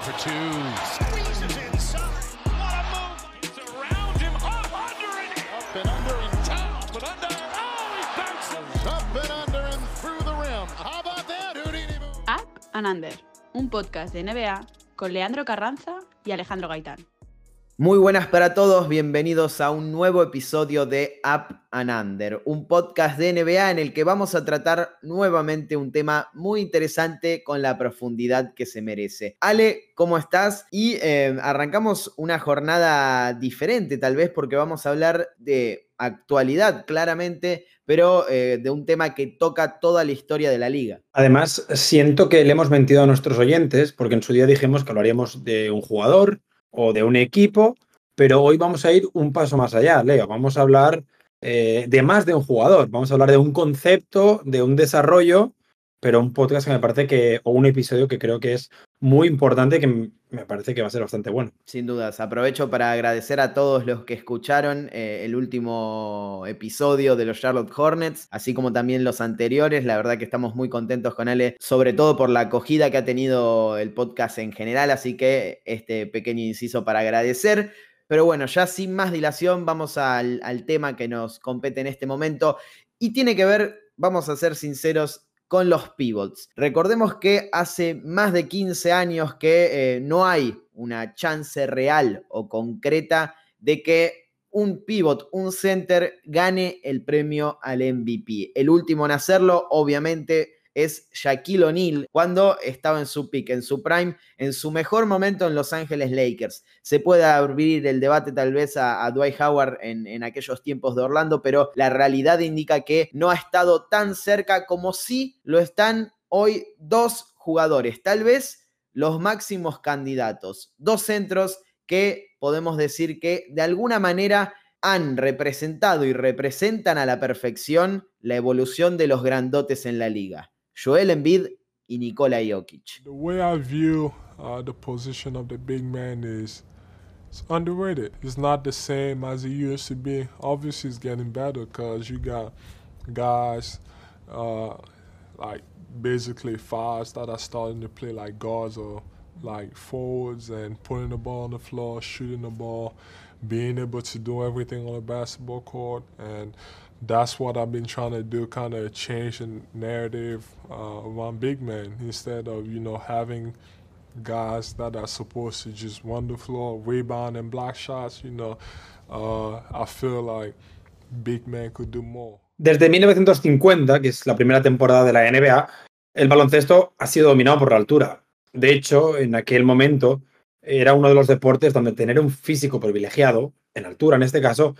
for two. Squeezes inside. What a move. He's around him. Up under and up and under and top and under. Oh, he bounces. Up and under and through the rim. How about that, Houdini move? Up and Under, un podcast de NBA con Leandro Carranza y Alejandro Gaitán. Muy buenas para todos, bienvenidos a un nuevo episodio de Up and Under, un podcast de NBA en el que vamos a tratar nuevamente un tema muy interesante con la profundidad que se merece. Ale, ¿cómo estás? Y eh, arrancamos una jornada diferente tal vez porque vamos a hablar de actualidad claramente, pero eh, de un tema que toca toda la historia de la liga. Además, siento que le hemos mentido a nuestros oyentes porque en su día dijimos que hablaríamos de un jugador o de un equipo, pero hoy vamos a ir un paso más allá, Leo. Vamos a hablar eh, de más de un jugador, vamos a hablar de un concepto, de un desarrollo, pero un podcast que me parece que, o un episodio que creo que es muy importante, que me parece que va a ser bastante bueno. Sin dudas, aprovecho para agradecer a todos los que escucharon eh, el último episodio de los Charlotte Hornets, así como también los anteriores. La verdad que estamos muy contentos con Ale, sobre todo por la acogida que ha tenido el podcast en general, así que este pequeño inciso para agradecer. Pero bueno, ya sin más dilación, vamos al, al tema que nos compete en este momento y tiene que ver, vamos a ser sinceros, con los pivots. Recordemos que hace más de 15 años que eh, no hay una chance real o concreta de que un pivot, un center, gane el premio al MVP. El último en hacerlo, obviamente, es Shaquille O'Neal cuando estaba en su pick, en su prime, en su mejor momento en Los Ángeles Lakers. Se puede abrir el debate tal vez a, Dwight Howard en, en, aquellos tiempos de Orlando, pero la realidad indica que no ha estado tan cerca como sí lo están hoy dos jugadores, tal vez los máximos candidatos, dos centros que podemos decir que de alguna manera han representado y representan a la perfección la evolución de los grandotes en la liga. Joel Embiid y Nikola Jokic. The way I view uh, the position of the big man is it's underrated. It's not the same as it used to be. Obviously, it's getting better because you got guys uh, like basically fast that are starting to play like guards or like forwards and putting the ball on the floor, shooting the ball, being able to do everything on a basketball court and that's what I've been trying to do, kind of change the narrative uh, around big men instead of you know having guys that are supposed to just run the floor, rebound and block shots. You know, uh, I feel like big men could do more. Desde 1950, que es la primera temporada de la NBA, el baloncesto ha sido dominado por la altura. De hecho, en aquel momento era uno de los deportes donde tener un físico privilegiado, en altura en este caso,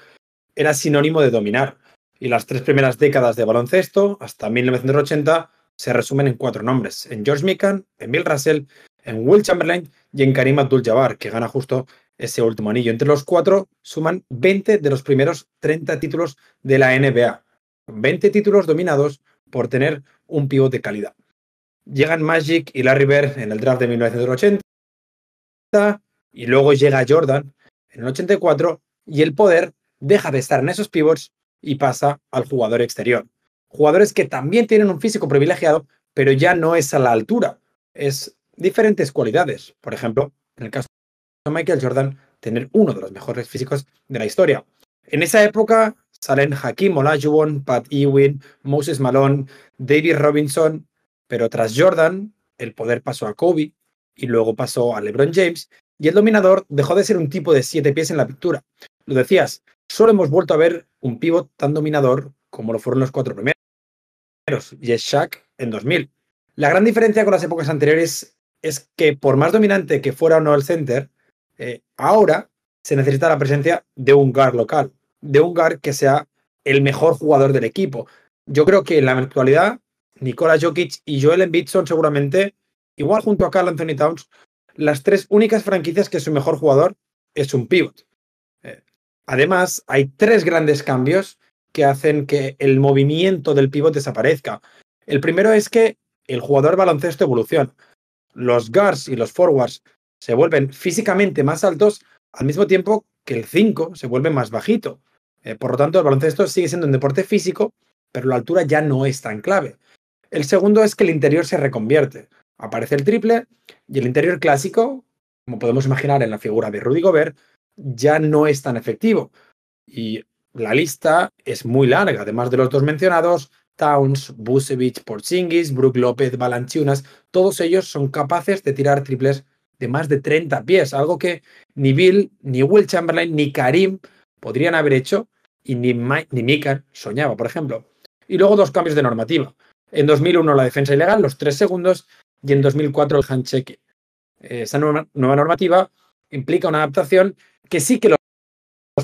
era sinónimo de dominar y las tres primeras décadas de baloncesto, hasta 1980, se resumen en cuatro nombres, en George Mikan, en Bill Russell, en Will Chamberlain y en Karim Abdul-Jabbar, que gana justo ese último anillo. Entre los cuatro suman 20 de los primeros 30 títulos de la NBA. 20 títulos dominados por tener un pívot de calidad. Llegan Magic y Larry Bird en el draft de 1980 y luego llega Jordan en el 84 y el poder deja de estar en esos pivots y pasa al jugador exterior. Jugadores que también tienen un físico privilegiado, pero ya no es a la altura, es diferentes cualidades. Por ejemplo, en el caso de Michael Jordan, tener uno de los mejores físicos de la historia. En esa época salen Hakim Olajuwon, Pat Ewing, Moses Malone, David Robinson, pero tras Jordan, el poder pasó a Kobe y luego pasó a LeBron James y el dominador dejó de ser un tipo de siete pies en la pintura. Lo decías, solo hemos vuelto a ver un pivot tan dominador como lo fueron los cuatro primeros, y es Shaq en 2000. La gran diferencia con las épocas anteriores es que por más dominante que fuera o no el center, eh, ahora se necesita la presencia de un guard local, de un guard que sea el mejor jugador del equipo. Yo creo que en la actualidad, Nikola Jokic y Joel Embiid son seguramente, igual junto a Carl Anthony Towns, las tres únicas franquicias que su mejor jugador es un pivot. Además, hay tres grandes cambios que hacen que el movimiento del pivot desaparezca. El primero es que el jugador baloncesto evoluciona. Los guards y los forwards se vuelven físicamente más altos al mismo tiempo que el 5 se vuelve más bajito. Eh, por lo tanto, el baloncesto sigue siendo un deporte físico, pero la altura ya no es tan clave. El segundo es que el interior se reconvierte. Aparece el triple y el interior clásico, como podemos imaginar en la figura de Rudy Gobert, ya no es tan efectivo. Y la lista es muy larga, además de los dos mencionados, Towns, Busevich, Porzingis, Brook López, Balanchunas, todos ellos son capaces de tirar triples de más de 30 pies, algo que ni Bill, ni Will Chamberlain, ni Karim podrían haber hecho y ni, ni Mika soñaba, por ejemplo. Y luego dos cambios de normativa. En 2001 la defensa ilegal, los tres segundos, y en 2004 el handshake. Esa nueva, normativa implica una adaptación que sí que los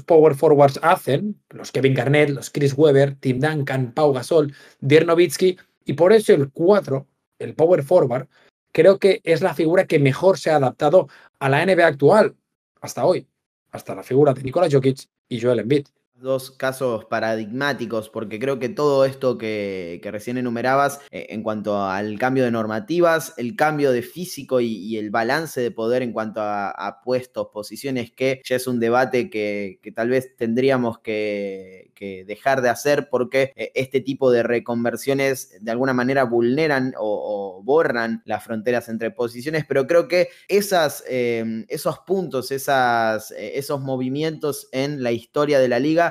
power forwards hacen, los Kevin Garnett, los Chris Webber, Tim Duncan, Pau Gasol, Dirk Nowitzki, y por eso el 4, el power forward, creo que es la figura que mejor se ha adaptado a la NBA actual, hasta hoy, hasta la figura de Nikola Jokic y Joel Embiid dos casos paradigmáticos, porque creo que todo esto que, recién enumerabas eh, en cuanto al cambio de normativas, el cambio de físico y, el balance de poder en cuanto a, puestos, posiciones, que ya es un debate que, tal vez tendríamos que, dejar de hacer porque eh, este tipo de reconversiones de alguna manera vulneran o, borran las fronteras entre posiciones, pero creo que esas, eh, esos puntos, esas, esos movimientos en la historia de la liga,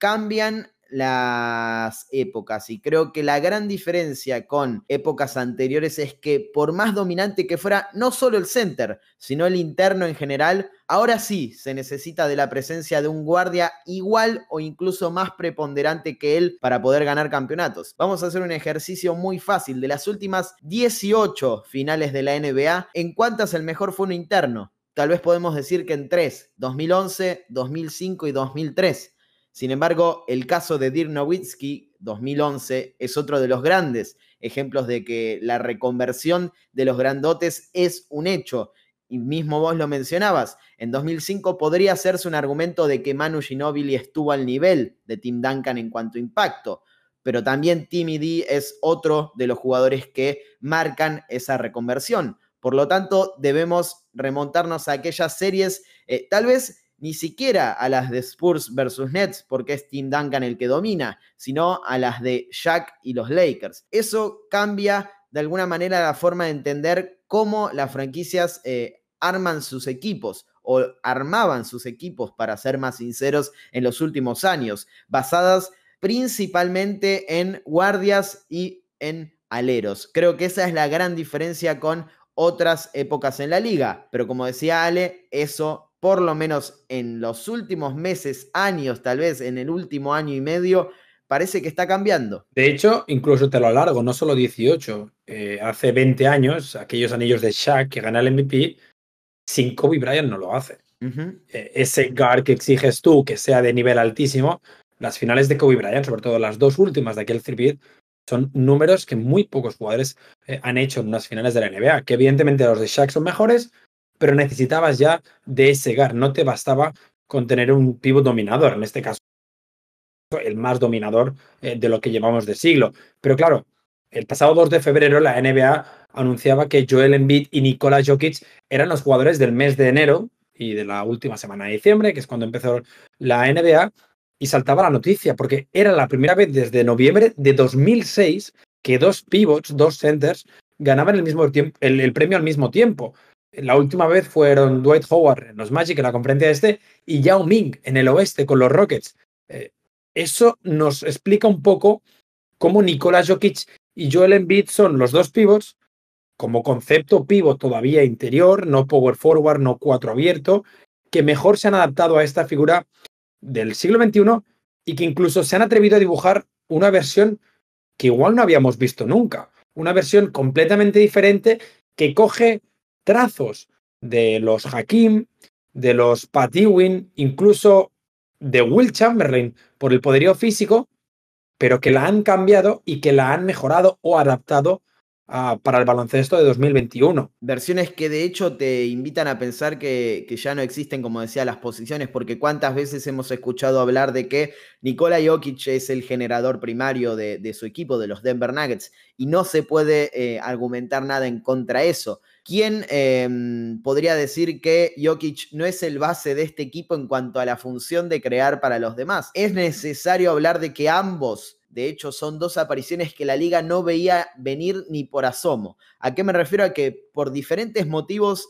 cambian las épocas y creo que la gran diferencia con épocas anteriores es que por más dominante que fuera no solo el center, sino el interno en general, ahora sí se necesita de la presencia de un guardia igual o incluso más preponderante que él para poder ganar campeonatos. Vamos a hacer un ejercicio muy fácil. De las últimas 18 finales de la NBA, ¿en cuántas el mejor fue un interno? Tal vez podemos decir que en 3, 2011, 2005 y 2003. Sin embargo, el caso de Dirk Nowitzki 2011 es otro de los grandes ejemplos de que la reconversión de los grandotes es un hecho. Y mismo vos lo mencionabas, en 2005 podría hacerse un argumento de que Manu Ginobili estuvo al nivel de Tim Duncan en cuanto a impacto, pero también Timmy D es otro de los jugadores que marcan esa reconversión. Por lo tanto, debemos remontarnos a aquellas series, eh, tal vez ni siquiera a las de Spurs versus Nets, porque es Tim Duncan el que domina, sino a las de Shaq y los Lakers. Eso cambia de alguna manera la forma de entender cómo las franquicias eh, arman sus equipos o armaban sus equipos, para ser más sinceros, en los últimos años, basadas principalmente en guardias y en aleros. Creo que esa es la gran diferencia con otras épocas en la liga, pero como decía Ale, eso por lo menos en los últimos meses, años, tal vez en el último año y medio, parece que está cambiando. De hecho, incluso te lo alargo, no solo 18. Eh, hace 20 años, aquellos anillos de Shaq que gana el MVP, sin Kobe Bryant no lo hace. Eh, ese guard que exiges tú, que sea de nivel altísimo, las finales de Kobe Bryant, sobre todo las dos últimas de aquel three son números que muy pocos jugadores eh, han hecho en unas finales de la NBA, que evidentemente los de Shaq son mejores, pero necesitabas ya de ese GAR, no te bastaba con tener un pivot dominador, en este caso el más dominador eh, de lo que llevamos de siglo. Pero claro, el pasado 2 de febrero la NBA anunciaba que Joel Embiid y Nikola Jokic eran los jugadores del mes de enero y de la última semana de diciembre, que es cuando empezó la NBA, y saltaba la noticia, porque era la primera vez desde noviembre de 2006 que dos pivots, dos centers, ganaban el, mismo tiempo, el premio al mismo tiempo. La última vez fueron Dwight Howard en los Magic en la conferencia este y Yao Ming en el oeste con los Rockets. Eh, eso nos explica un poco cómo Nikola Jokic y Joel Embiid son los dos pivots, como concepto pivot todavía interior, no power forward, no cuatro abierto, que mejor se han adaptado a esta figura del siglo XXI y que incluso se han atrevido a dibujar una versión que igual no habíamos visto nunca. Una versión completamente diferente que coge trazos de los Hakim, de los Patiwin, incluso de Will Chamberlain por el poderío físico, pero que la han cambiado y que la han mejorado o adaptado para el baloncesto de 2021. Versiones que de hecho te invitan a pensar que, ya no existen, como decía, las posiciones, porque cuántas veces hemos escuchado hablar de que Nikola Jokic es el generador primario de, su equipo, de los Denver Nuggets, y no se puede eh, argumentar nada en contra de eso. ¿Quién em, podría decir que Jokic no es el base de este equipo en cuanto a la función de crear para los demás? Es necesario hablar de que ambos de hecho, son dos apariciones que la liga no veía venir ni por asomo. ¿A qué me refiero? A que por diferentes motivos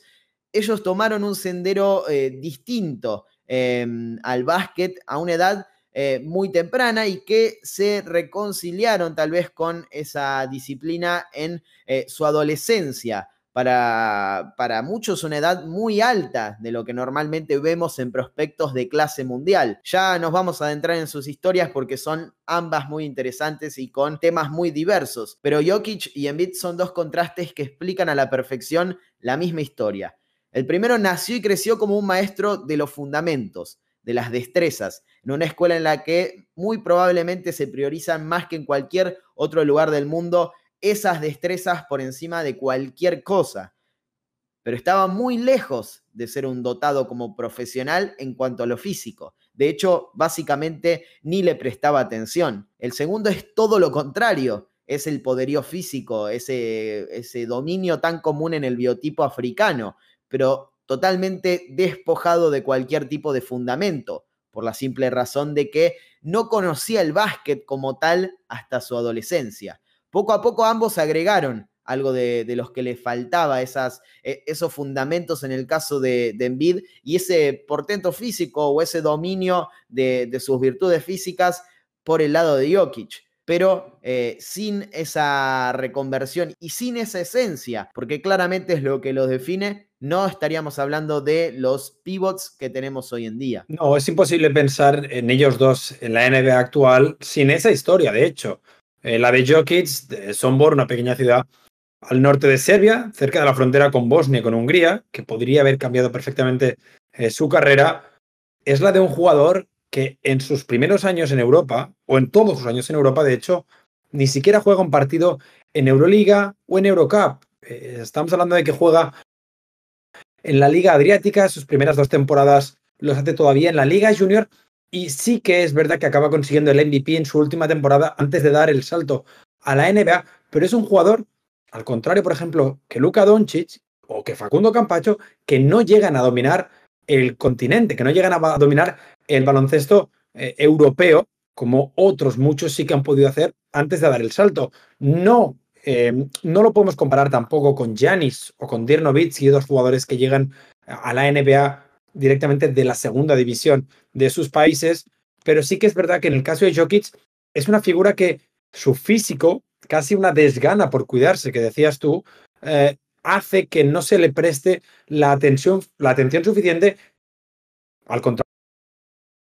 ellos tomaron un sendero eh, distinto em, al básquet a una edad eh, muy temprana y que se reconciliaron tal vez con esa disciplina en eh, su adolescencia. Para, para, muchos una edad muy alta de lo que normalmente vemos en prospectos de clase mundial. Ya nos vamos a adentrar en sus historias porque son ambas muy interesantes y con temas muy diversos, pero Jokic y Embiid son dos contrastes que explican a la perfección la misma historia. El primero nació y creció como un maestro de los fundamentos, de las destrezas, en una escuela en la que muy probablemente se priorizan más que en cualquier otro lugar del mundo esas destrezas por encima de cualquier cosa. Pero estaba muy lejos de ser un dotado como profesional en cuanto a lo físico. De hecho, básicamente ni le prestaba atención. El segundo es todo lo contrario. Es el poderío físico, ese, ese dominio tan común en el biotipo africano, pero totalmente despojado de cualquier tipo de fundamento por la simple razón de que no conocía el básquet como tal hasta su adolescencia. Poco a poco ambos agregaron algo de, los que le faltaba, esas, e, esos fundamentos en el caso de, de Embiid y ese portento físico o ese dominio de, sus virtudes físicas por el lado de Jokic pero eh, sin esa reconversión y sin esa esencia, porque claramente es lo que los define, no estaríamos hablando de los pivots que tenemos hoy en día. No, es imposible pensar en ellos dos en la NBA actual sin esa historia, de hecho. Eh, la de Jokic, de Sombor, una pequeña ciudad al norte de Serbia, cerca de la frontera con Bosnia y con Hungría, que podría haber cambiado perfectamente eh, su carrera, es la de un jugador que en sus primeros años en Europa, o en todos sus años en Europa, de hecho, ni siquiera juega un partido en Euroliga o en Eurocup. Eh, estamos hablando de que juega en la Liga Adriática, sus primeras dos temporadas los hace todavía en la Liga Junior, y sí que es verdad que acaba consiguiendo el MVP en su última temporada antes de dar el salto a la NBA, pero es un jugador, al contrario, por ejemplo, que Luka Doncic o que Facundo Campacho, que no llegan a dominar el continente, que no llegan a dominar el baloncesto eh, europeo, como otros muchos sí que han podido hacer antes de dar el salto. No, eh, no lo podemos comparar tampoco con Janis o con Dirk y dos jugadores que llegan a la NBA directamente de la segunda división de sus países, pero sí que es verdad que en el caso de Jokic es una figura que su físico, casi una desgana por cuidarse, que decías tú, eh, hace que no se le preste la atención, la atención suficiente. Al contrario,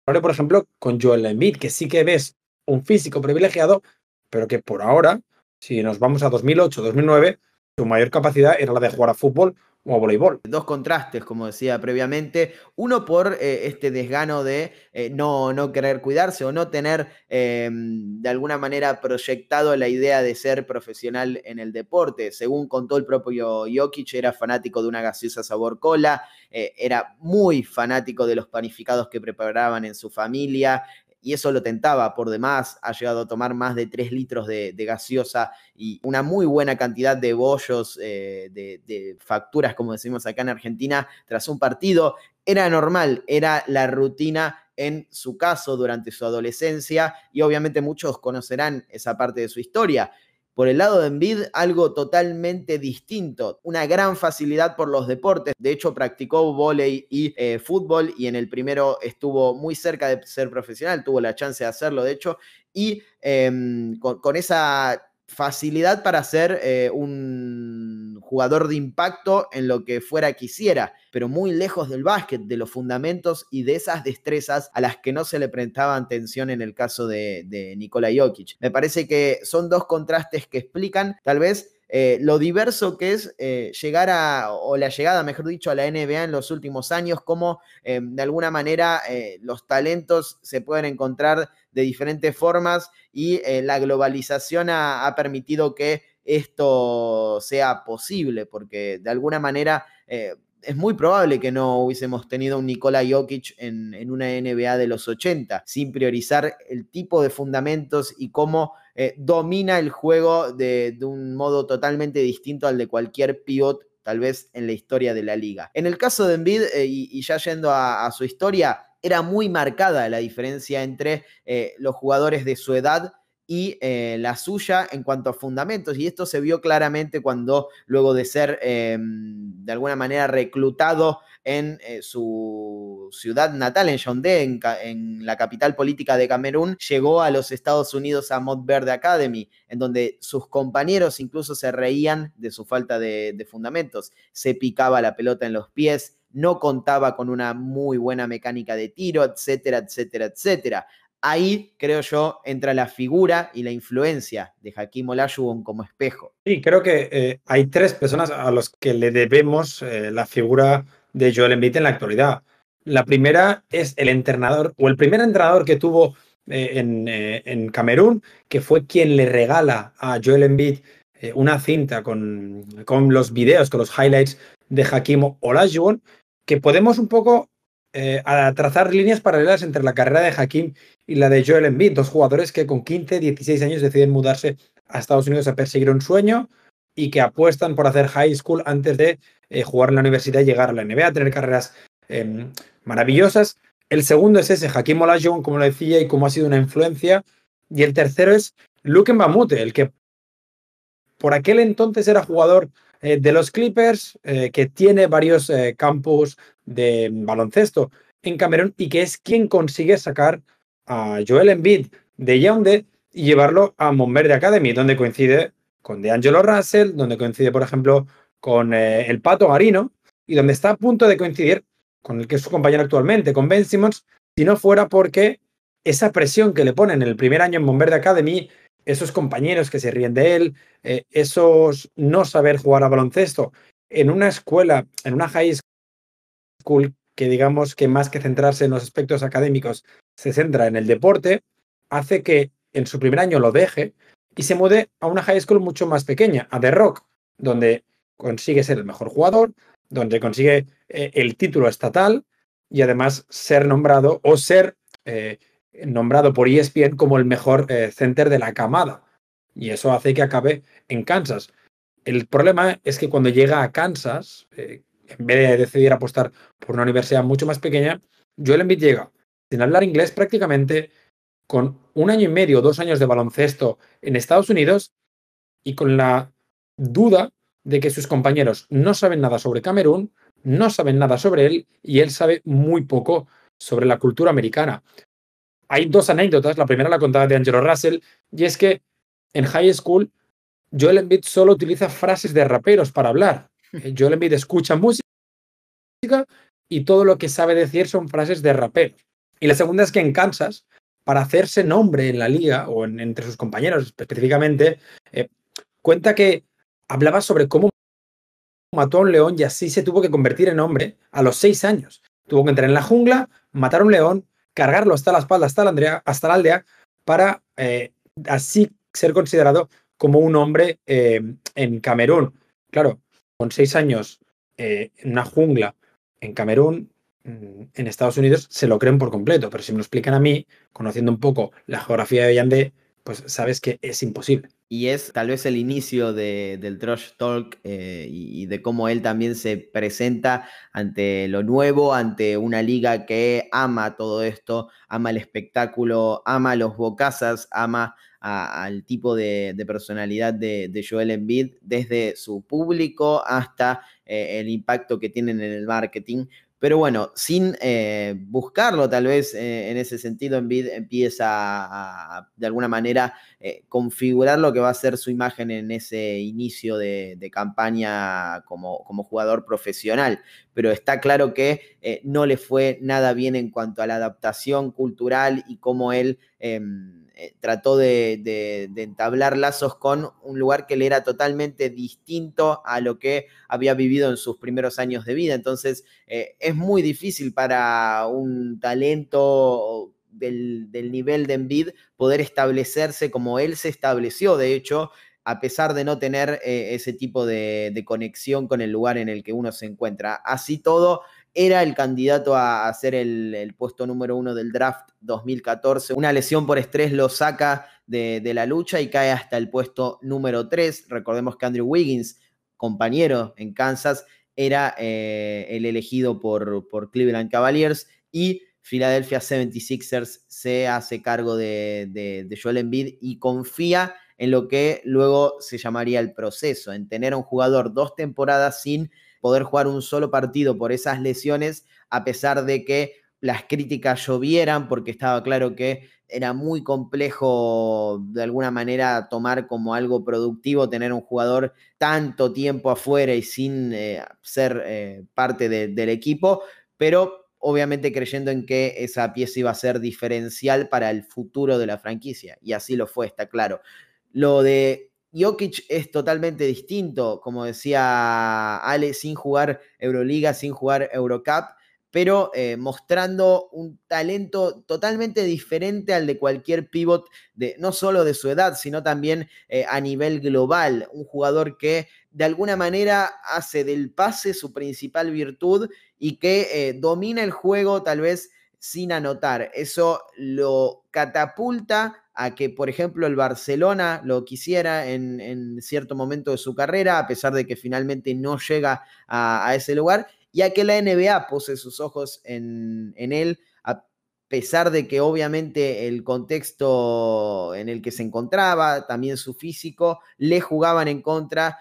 por ejemplo, con Joel Embiid, que sí que ves un físico privilegiado, pero que por ahora, si nos vamos a 2008, 2009, su mayor capacidad era la de jugar a fútbol o voleibol. Dos contrastes, como decía previamente. Uno por eh, este desgano de eh, no, no, querer cuidarse o no tener em, de alguna manera proyectado la idea de ser profesional en el deporte. Según contó el propio Jokic, era fanático de una gaseosa sabor cola, eh, era muy fanático de los panificados que preparaban en su familia, y eso lo tentaba por demás. Ha llegado a tomar más de 3 litros de, gaseosa y una muy buena cantidad de bollos, eh, de, facturas, como decimos acá en Argentina, tras un partido. Era normal, era la rutina en su caso durante su adolescencia y obviamente muchos conocerán esa parte de su historia. Por el lado de Envid, algo totalmente distinto, una gran facilidad por los deportes. De hecho, practicó volei y eh, fútbol y en el primero estuvo muy cerca de ser profesional, tuvo la chance de hacerlo, de hecho, y em, con, esa facilidad para ser eh, un jugador de impacto en lo que fuera quisiera, pero muy lejos del básquet, de los fundamentos y de esas destrezas a las que no se le prestaba atención en el caso de, de Nikola Jokic. Me parece que son dos contrastes que explican tal vez eh, lo diverso que es eh, llegar a, o la llegada, mejor dicho, a la NBA en los últimos años, cómo de alguna manera los talentos se pueden encontrar de diferentes formas y eh, la globalización ha, permitido que esto sea posible, porque de alguna manera eh, es muy probable que no hubiésemos tenido un Nikola Jokic en, una NBA de los 80, sin priorizar el tipo de fundamentos y cómo eh, domina el juego de, un modo totalmente distinto al de cualquier pivot tal vez en la historia de la liga. En el caso de Embiid, y, ya yendo a su historia, era muy marcada la diferencia entre eh, los jugadores de su edad y eh, la suya en cuanto a fundamentos. Y esto se vio claramente cuando luego de ser em, de alguna manera reclutado en eh, su ciudad natal, en Yaoundé, en, la capital política de Camerún, llegó a los Estados Unidos a Verde Academy, en donde sus compañeros incluso se reían de su falta de, de fundamentos. Se picaba la pelota en los pies, no contaba con una muy buena mecánica de tiro, etcétera, etcétera, etcétera. Ahí, creo yo, entra la figura y la influencia de Hakim Olajuwon como espejo. Sí, creo que eh, hay tres personas a las que le debemos eh, la figura de Joel Embiid en la actualidad. La primera es el entrenador, o el primer entrenador que tuvo eh, en, Camerún, que fue quien le regala a Joel Embiid una cinta con, con los videos, con los highlights de Hakim Olajuwon, que podemos un poco eh, a trazar líneas paralelas entre la carrera de Hakim y la de Joel Embiid, dos jugadores que con 15, 16 años deciden mudarse a Estados Unidos a perseguir un sueño y que apuestan por hacer high school antes de eh, jugar en la universidad y llegar a la NBA, tener carreras em, maravillosas. El segundo es ese, Hakim Olajuwon, como lo decía, y cómo ha sido una influencia. Y el tercero es Luke Mbamute, el que por aquel entonces era jugador eh, de los Clippers, que tiene varios eh, campos de baloncesto en Camerún y que es quien consigue sacar a Joel Embiid de Yaoundé y llevarlo a Monverde Academy, donde coincide con DeAngelo Russell, donde coincide, por ejemplo, con el Pato Marino y donde está a punto de coincidir con el que es su compañero actualmente, con Ben Simmons, si no fuera porque esa presión que le ponen en el primer año en Monverde Academy esos compañeros que se ríen de él, eh, esos no saber jugar a baloncesto en una escuela, en una high que digamos que más que centrarse en los aspectos académicos se centra en el deporte, hace que en su primer año lo deje y se mude a una high school mucho más pequeña, a The Rock, donde consigue ser el mejor jugador, donde consigue eh, el título estatal y además ser nombrado o ser eh, nombrado por ESPN como el mejor eh, center de la camada. Y eso hace que acabe en Kansas. El problema es que cuando llega a Kansas, eh, en vez de decidir apostar por una universidad mucho más pequeña, Joel Embiid llega sin hablar inglés prácticamente, con un año y medio, dos años de baloncesto en Estados Unidos y con la duda de que sus compañeros no saben nada sobre Camerún, no saben nada sobre él y él sabe muy poco sobre la cultura americana hay dos anécdotas. La primera la contaba de Angelo Russell, y es que en high school Joel Embiid solo utiliza frases de raperos para hablar. Eh, Joel Embiid escucha música y todo lo que sabe decir son frases de raperos. Y la segunda es que en Kansas, para hacerse nombre en la liga o entre sus compañeros específicamente, eh, cuenta que hablaba sobre cómo mató a un león y así se tuvo que convertir en hombre a los seis años. Tuvo que entrar en la jungla, matar a un león, cargarlo hasta la espalda, hasta la, aldea, hasta la aldea, para eh, así ser considerado como un hombre eh, en Camerún. Claro, con seis años eh, en una jungla en Camerún, mm, en Estados Unidos, se lo creen por completo, pero si me lo explican a mí, conociendo un poco la geografía de Yandé, pues sabes que es imposible y es tal vez el inicio del Trash Talk eh, y, de cómo él también se presenta ante lo nuevo, ante una liga que ama todo esto, ama el espectáculo, ama los bocazas, ama al tipo de, personalidad de, Joel Embiid, desde su público hasta eh, el impacto que tienen en el marketing. Pero bueno, sin eh, buscarlo tal vez eh, en ese sentido, Envid empieza a, de alguna manera eh, configurar lo que va a ser su imagen en ese inicio de, campaña como, como, jugador profesional. Pero está claro que no le fue nada bien en cuanto a la adaptación cultural y cómo él em, eh, trató de, entablar lazos con un lugar que le era totalmente distinto a lo que había vivido en sus primeros años de vida. Entonces, eh, es muy difícil para un talento del, nivel de Envid poder establecerse como él se estableció. De hecho, a pesar de no tener eh, ese tipo de, de, conexión con el lugar en el que uno se encuentra. Así todo, era el candidato a, ser el, puesto número uno del draft 2014. Una lesión por estrés lo saca de, la lucha y cae hasta el puesto número tres. Recordemos que Andrew Wiggins, compañero en Kansas, era eh, el elegido por, por Cleveland Cavaliers y Philadelphia 76ers se hace cargo de, de, Joel Embiid y confía en lo que luego se llamaría el proceso, en tener a un jugador dos temporadas sin poder jugar un solo partido por esas lesiones, a pesar de que las críticas llovieran, porque estaba claro que era muy complejo de alguna manera tomar como algo productivo tener un jugador tanto tiempo afuera y sin eh, ser eh, parte del equipo, pero obviamente creyendo en que esa pieza iba a ser diferencial para el futuro de la franquicia, y así lo fue, está claro. Lo de Jokic es totalmente distinto, como decía Ale, sin jugar Euroliga, sin jugar Eurocup, pero eh, mostrando un talento totalmente diferente al de cualquier pivot, de, no solo de su edad, sino también eh, a nivel global. Un jugador que de alguna manera hace del pase su principal virtud y que eh, domina el juego tal vez sin anotar. Eso lo catapulta a que, por ejemplo, el Barcelona lo quisiera en, cierto momento de su carrera, a pesar de que finalmente no llega a ese lugar ya que la NBA pose sus ojos en, él, a pesar de que obviamente el contexto en el que se encontraba, también su físico, le jugaban en contra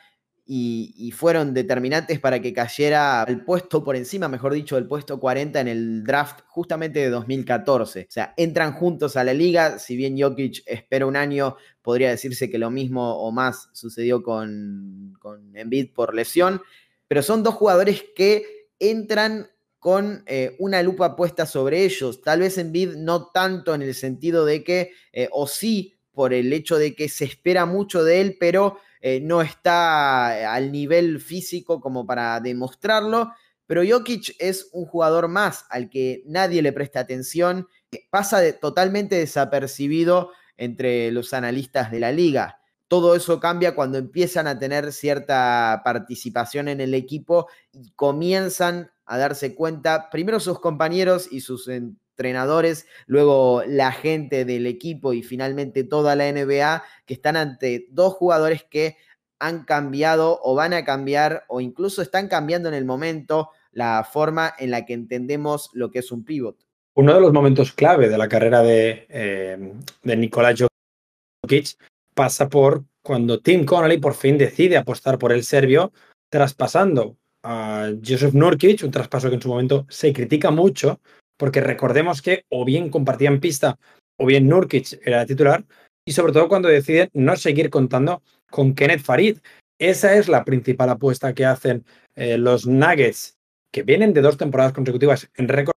y, fueron determinantes para que cayera al puesto por encima, mejor dicho, del puesto 40 en el draft justamente de 2014. O sea, entran juntos a la liga, si bien Jokic espera un año, podría decirse que lo mismo o más sucedió con, con Embiid por lesión, pero son dos jugadores que entran con eh, una lupa puesta sobre ellos. Tal vez en Bid no tanto en el sentido de que, eh, o sí, por el hecho de que se espera mucho de él, pero eh, no está al nivel físico como para demostrarlo. Pero Jokic es un jugador más al que nadie le presta atención, pasa de, totalmente desapercibido entre los analistas de la liga todo eso cambia cuando empiezan a tener cierta participación en el equipo y comienzan a darse cuenta, primero sus compañeros y sus entrenadores, luego la gente del equipo y finalmente toda la NBA, que están ante dos jugadores que han cambiado o van a cambiar o incluso están cambiando en el momento la forma en la que entendemos lo que es un pivot. Uno de los momentos clave de la carrera de, eh, de Nikola Jokic pasa por cuando Tim Connolly por fin decide apostar por el serbio, traspasando a Joseph Nurkic, un traspaso que en su momento se critica mucho, porque recordemos que o bien compartían pista o bien Nurkic era titular, y sobre todo cuando deciden no seguir contando con Kenneth Farid. Esa es la principal apuesta que hacen eh, los Nuggets, que vienen de dos temporadas consecutivas en récord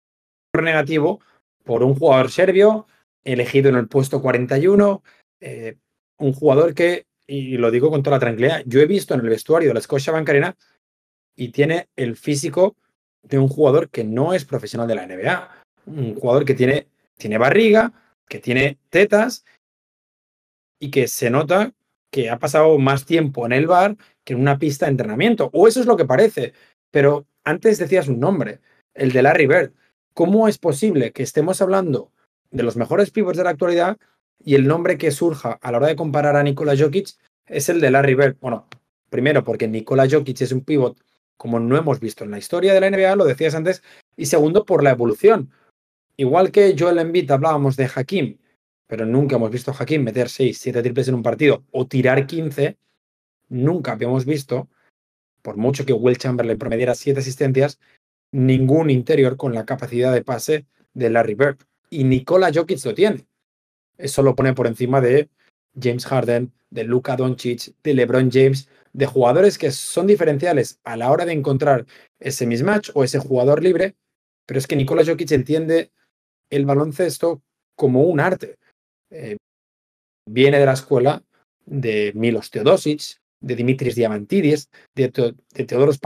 negativo, por un jugador serbio elegido en el puesto 41, eh, un jugador que, y lo digo con toda la tranquilidad, yo he visto en el vestuario de la Scotia Bancarena y tiene el físico de un jugador que no es profesional de la NBA. Un jugador que tiene, tiene barriga, que tiene tetas y que se nota que ha pasado más tiempo en el bar que en una pista de entrenamiento. O eso es lo que parece. Pero antes decías un nombre, el de Larry Bird. ¿Cómo es posible que estemos hablando de los mejores pivots de la actualidad y el nombre que surja a la hora de comparar a Nikola Jokic es el de Larry Bird. Bueno, primero porque Nikola Jokic es un pivot como no hemos visto en la historia de la NBA, lo decías antes, y segundo por la evolución. Igual que Joel Embiid hablábamos de Hakim, pero nunca hemos visto a Hakim meter 6, 7 triples en un partido o tirar 15, nunca habíamos visto, por mucho que Will Chamberlain promediara 7 asistencias, ningún interior con la capacidad de pase de Larry Bird. Y Nikola Jokic lo tiene. Eso lo pone por encima de James Harden, de Luka Doncic, de LeBron James, de jugadores que son diferenciales a la hora de encontrar ese mismatch o ese jugador libre, pero es que Nikola Jokic entiende el baloncesto como un arte. Eh, viene de la escuela de Milos Teodosic, de Dimitris Diamantidis, de, de Teodoros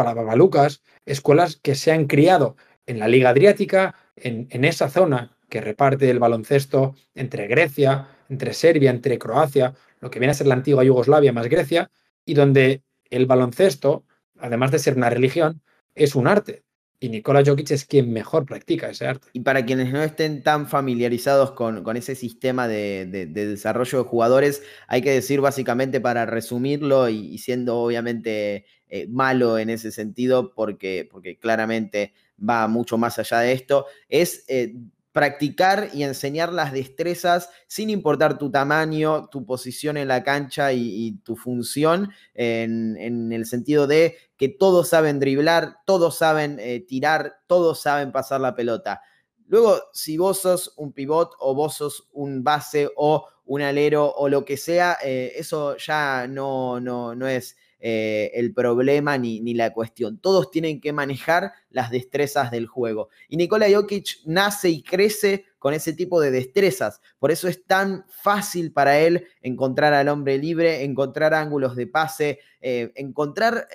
escuelas que se han criado en la Liga Adriática, en, en esa zona que reparte el baloncesto entre Grecia, entre Serbia, entre Croacia, lo que viene a ser la antigua Yugoslavia más Grecia, y donde el baloncesto, además de ser una religión, es un arte. Y Nikola Jokic es quien mejor practica ese arte. Y para quienes no estén tan familiarizados con, con ese sistema de, desarrollo de jugadores, hay que decir básicamente para resumirlo y, siendo obviamente eh, malo en ese sentido, porque, porque claramente va mucho más allá de esto, es eh, practicar y enseñar las destrezas sin importar tu tamaño, tu posición en la cancha y, tu función, en, el sentido de que todos saben driblar, todos saben eh, tirar, todos saben pasar la pelota. Luego, si vos sos un pivot o vos sos un base o un alero o lo que sea, eh, eso ya no, no, no es eh, el problema ni, ni, la cuestión. Todos tienen que manejar las destrezas del juego. Y Nikola Jokic nace y crece con ese tipo de destrezas. Por eso es tan fácil para él encontrar al hombre libre, encontrar ángulos de pase, eh, encontrar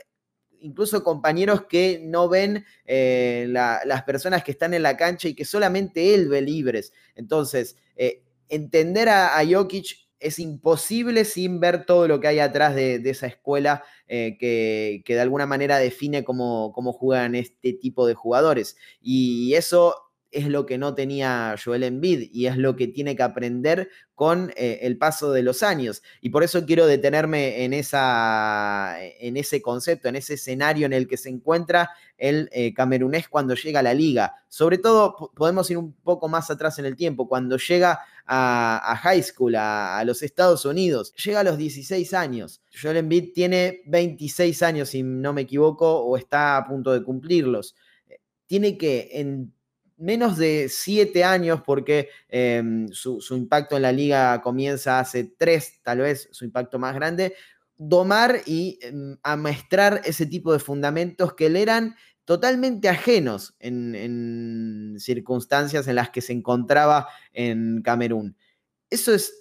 incluso compañeros que no ven eh, las personas que están en la cancha y que solamente él ve libres. Entonces, entender a Jokic es imposible sin ver todo lo que hay atrás de, esa escuela eh, que, de alguna manera define cómo, cómo, juegan este tipo de jugadores. Y eso es lo que no tenía Joel Embiid y es lo que tiene que aprender con eh, el paso de los años. Y por eso quiero detenerme en, esa, en ese concepto, en ese escenario en el que se encuentra el eh, camerunés cuando llega a la liga. Sobre todo, podemos ir un poco más atrás en el tiempo, cuando llega a, high school, a, los Estados Unidos, llega a los 16 años. Joel Embiid tiene 26 años, si no me equivoco, o está a punto de cumplirlos. Tiene que en menos de siete años, porque em, su, impacto en la liga comienza hace tres, tal vez su impacto más grande, domar y em, amestrar ese tipo de fundamentos que le eran totalmente ajenos en, en circunstancias en las que se encontraba en Camerún. Eso es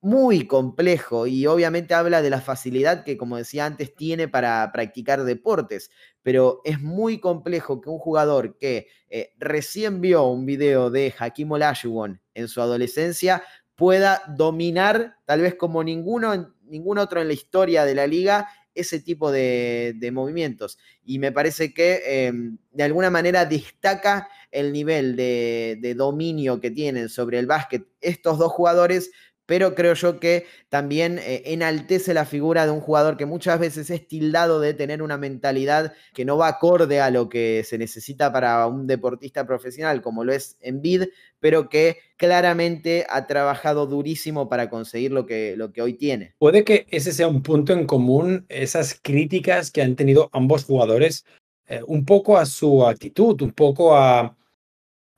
muy complejo y obviamente habla de la facilidad que, como decía antes, tiene para practicar deportes, pero es muy complejo que un jugador que eh, recién vio un video de Hakim Olajuwon en su adolescencia pueda dominar, tal vez como ninguno, ningún otro en la historia de la liga, ese tipo de, movimientos. Y me parece que em, de alguna manera destaca el nivel de, de dominio que tienen sobre el básquet estos dos jugadores pero creo yo que también eh, enaltece la figura de un jugador que muchas veces es tildado de tener una mentalidad que no va acorde a lo que se necesita para un deportista profesional como lo es Envid, pero que claramente ha trabajado durísimo para conseguir lo que, lo que hoy tiene. Puede que ese sea un punto en común, esas críticas que han tenido ambos jugadores, eh, un poco a su actitud, un poco a,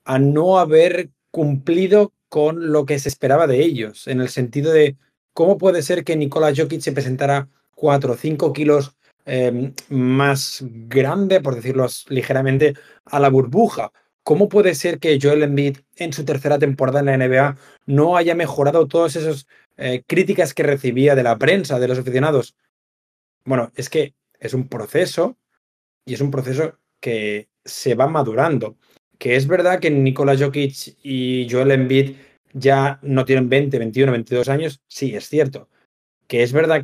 a no haber cumplido con lo que se esperaba de ellos, en el sentido de cómo puede ser que Nikola Jokic se presentara 4 o 5 kilos em, más grande, por decirlo ligeramente, a la burbuja. ¿Cómo puede ser que Joel Embiid en su tercera temporada en la NBA no haya mejorado todas esas eh, críticas que recibía de la prensa, de los aficionados? Bueno, es que es un proceso y es un proceso que se va madurando que es verdad que Nikola Jokic y Joel Embiid ya no tienen 20, 21, 22 años, sí, es cierto. Que es verdad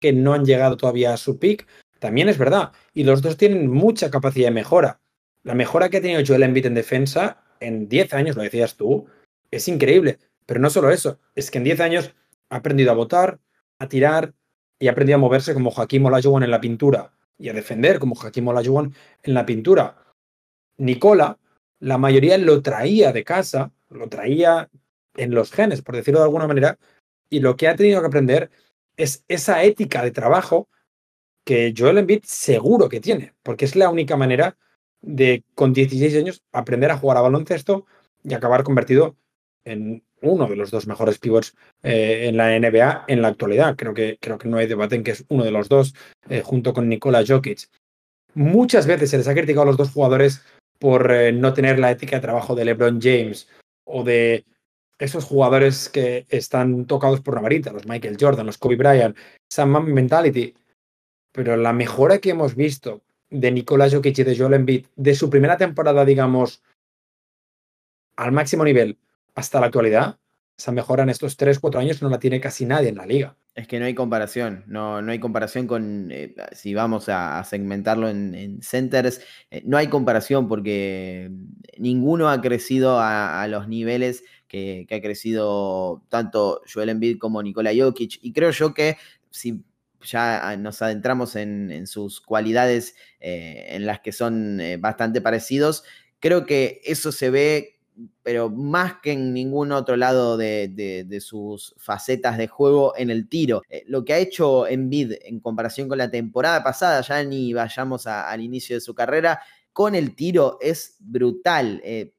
que no han llegado todavía a su peak, también es verdad. Y los dos tienen mucha capacidad de mejora. La mejora que ha tenido Joel Embiid en defensa en 10 años, lo decías tú, es increíble. Pero no solo eso, es que en 10 años ha aprendido a votar, a tirar y ha aprendido a moverse como Hakim Olajuwon en la pintura y a defender como Hakim Olajuwon en la pintura. Nicola la mayoría lo traía de casa, lo traía en los genes, por decirlo de alguna manera, y lo que ha tenido que aprender es esa ética de trabajo que Joel Embiid seguro que tiene, porque es la única manera de, con 16 años, aprender a jugar a baloncesto y acabar convertido en uno de los dos mejores pivots eh, en la NBA en la actualidad. Creo que, creo que no hay debate en que es uno de los dos, eh, junto con Nikola Jokic. Muchas veces se les ha criticado a los dos jugadores por eh, no tener la ética de trabajo de LeBron James o de esos jugadores que están tocados por la varita, los Michael Jordan, los Kobe Bryant, esa mentality. Pero la mejora que hemos visto de Nicolás Jokic y de Joel Embiid de su primera temporada, digamos, al máximo nivel hasta la actualidad, esa mejora en estos 3-4 años no la tiene casi nadie en la liga. Es que no hay comparación, no, no hay comparación con, eh, si vamos a, segmentarlo en, centers, eh, no hay comparación porque ninguno ha crecido a, los niveles que, ha crecido tanto Joel Embiid como Nikola Jokic. Y creo yo que si ya nos adentramos en, sus cualidades eh, en las que son bastante parecidos, creo que eso se ve pero más que en ningún otro lado de, sus facetas de juego en el tiro. Eh, lo que ha hecho Embiid en comparación con la temporada pasada, ya ni vayamos al inicio de su carrera, con el tiro es brutal. Eh,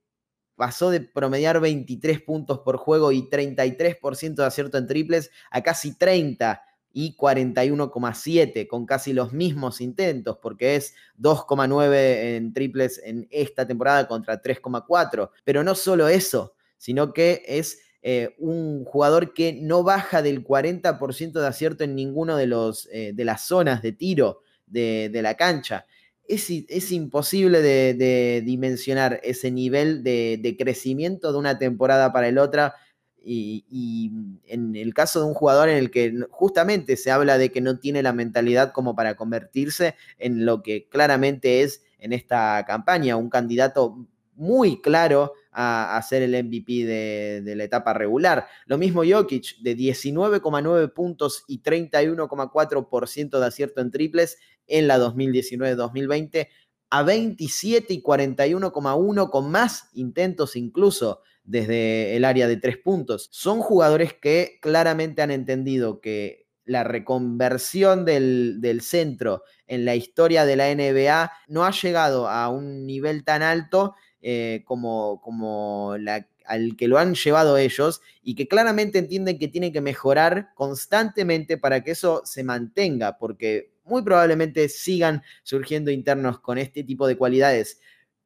pasó de promediar 23 puntos por juego y 33% de acierto en triples a casi 30 y 41,7 con casi los mismos intentos, porque es 2,9 en triples en esta temporada contra 3,4. Pero no solo eso, sino que es eh, un jugador que no baja del 40% de acierto en ninguno de, los, eh, de las zonas de tiro de, la cancha. Es, es imposible de, dimensionar ese nivel de, de, crecimiento de una temporada para el otra y, en el caso de un jugador en el que justamente se habla de que no tiene la mentalidad como para convertirse en lo que claramente es en esta campaña, un candidato muy claro a, ser el MVP de, la etapa regular. Lo mismo Jokic, de 19,9 puntos y 31,4% de acierto en triples en la 2019-2020, a 27 y 41,1 con más intentos incluso desde el área de tres puntos. Son jugadores que claramente han entendido que la reconversión del, centro en la historia de la NBA no ha llegado a un nivel tan alto eh, como, como al que lo han llevado ellos y que claramente entienden que tienen que mejorar constantemente para que eso se mantenga, porque muy probablemente sigan surgiendo internos con este tipo de cualidades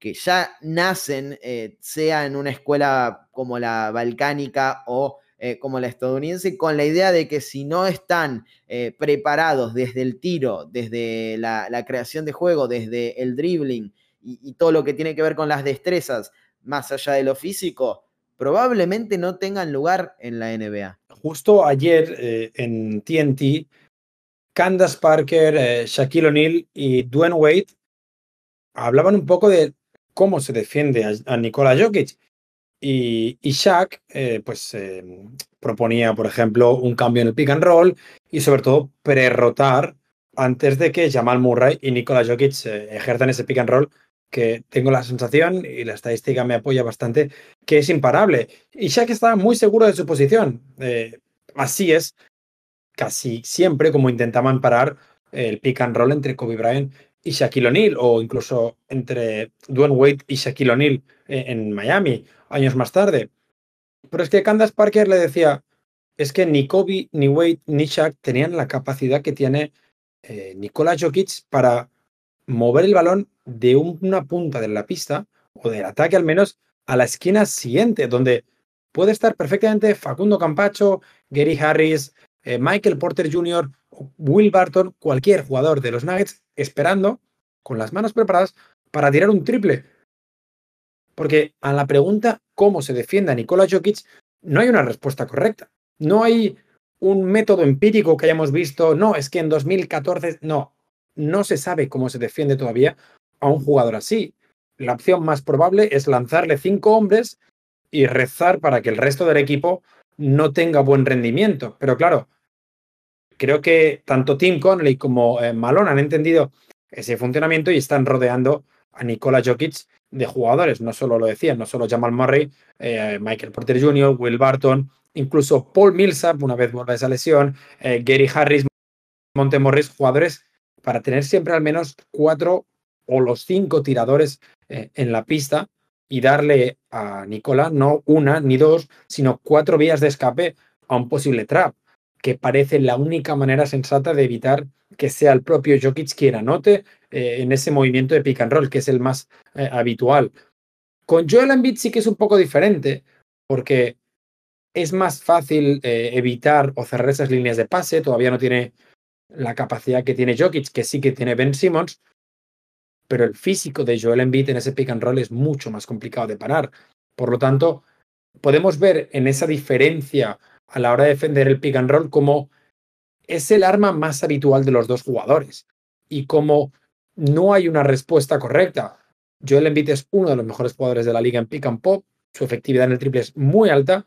que ya nacen, eh, sea en una escuela como la balcánica o eh, como la estadounidense, con la idea de que si no están eh, preparados desde el tiro, desde la, creación de juego, desde el dribbling y, todo lo que tiene que ver con las destrezas, más allá de lo físico, probablemente no tengan lugar en la NBA. Justo ayer en TNT, Candace Parker, Shaquille O'Neal y Dwayne Wade hablaban un poco de cómo se defiende a, Nikola Jokic. Y, y Shaq eh, pues, eh, proponía, por ejemplo, un cambio en el pick and roll y sobre todo prerrotar antes de que Jamal Murray y Nikola Jokic eh, ejerzan ese pick and roll que tengo la sensación, y la estadística me apoya bastante, que es imparable. Y Shaq estaba muy seguro de su posición. así es casi siempre como intentaban parar el pick and roll entre Kobe Bryant y Shaquille O'Neal, o incluso entre Dwayne Wade y Shaquille O'Neal eh, en Miami, años más tarde. Pero es que Candace Parker le decía, es que ni Kobe, ni Wade, ni Shaq tenían la capacidad que tiene eh, Nikola Jokic para mover el balón de una punta de la pista, o del ataque al menos, a la esquina siguiente, donde puede estar perfectamente Facundo Campacho, Gary Harris, eh, Michael Porter Jr., Will Barton, cualquier jugador de los Nuggets, esperando, con las manos preparadas, para tirar un triple. Porque a la pregunta cómo se defiende a Nikola Jokic, no hay una respuesta correcta. No hay un método empírico que hayamos visto, no, es que en 2014, no, no se sabe cómo se defiende todavía a un jugador así. La opción más probable es lanzarle cinco hombres y rezar para que el resto del equipo no tenga buen rendimiento. Pero claro, creo que tanto Tim Conley como eh, Malone han entendido ese funcionamiento y están rodeando a Nikola Jokic de jugadores. No solo lo decían, no solo Jamal Murray, eh, Michael Porter Jr., Will Barton, incluso Paul Millsap, una vez vuelva esa lesión, eh, Gary Harris, Montemorris, jugadores para tener siempre al menos cuatro o los cinco tiradores en la pista y darle a Nicola no una ni dos, sino cuatro vías de escape a un posible trap que parece la única manera sensata de evitar que sea el propio Jokic quien anote eh, en ese movimiento de pick and roll, que es el más eh, habitual. Con Joel Embiid sí que es un poco diferente, porque es más fácil eh, evitar o cerrar esas líneas de pase, todavía no tiene la capacidad que tiene Jokic, que sí que tiene Ben Simmons, pero el físico de Joel Embiid en ese pick and roll es mucho más complicado de parar. Por lo tanto, podemos ver en esa diferencia a la hora de defender el pick and roll como es el arma más habitual de los dos jugadores y como no hay una respuesta correcta. Joel Embiid es uno de los mejores jugadores de la liga en pick and pop, su efectividad en el triple es muy alta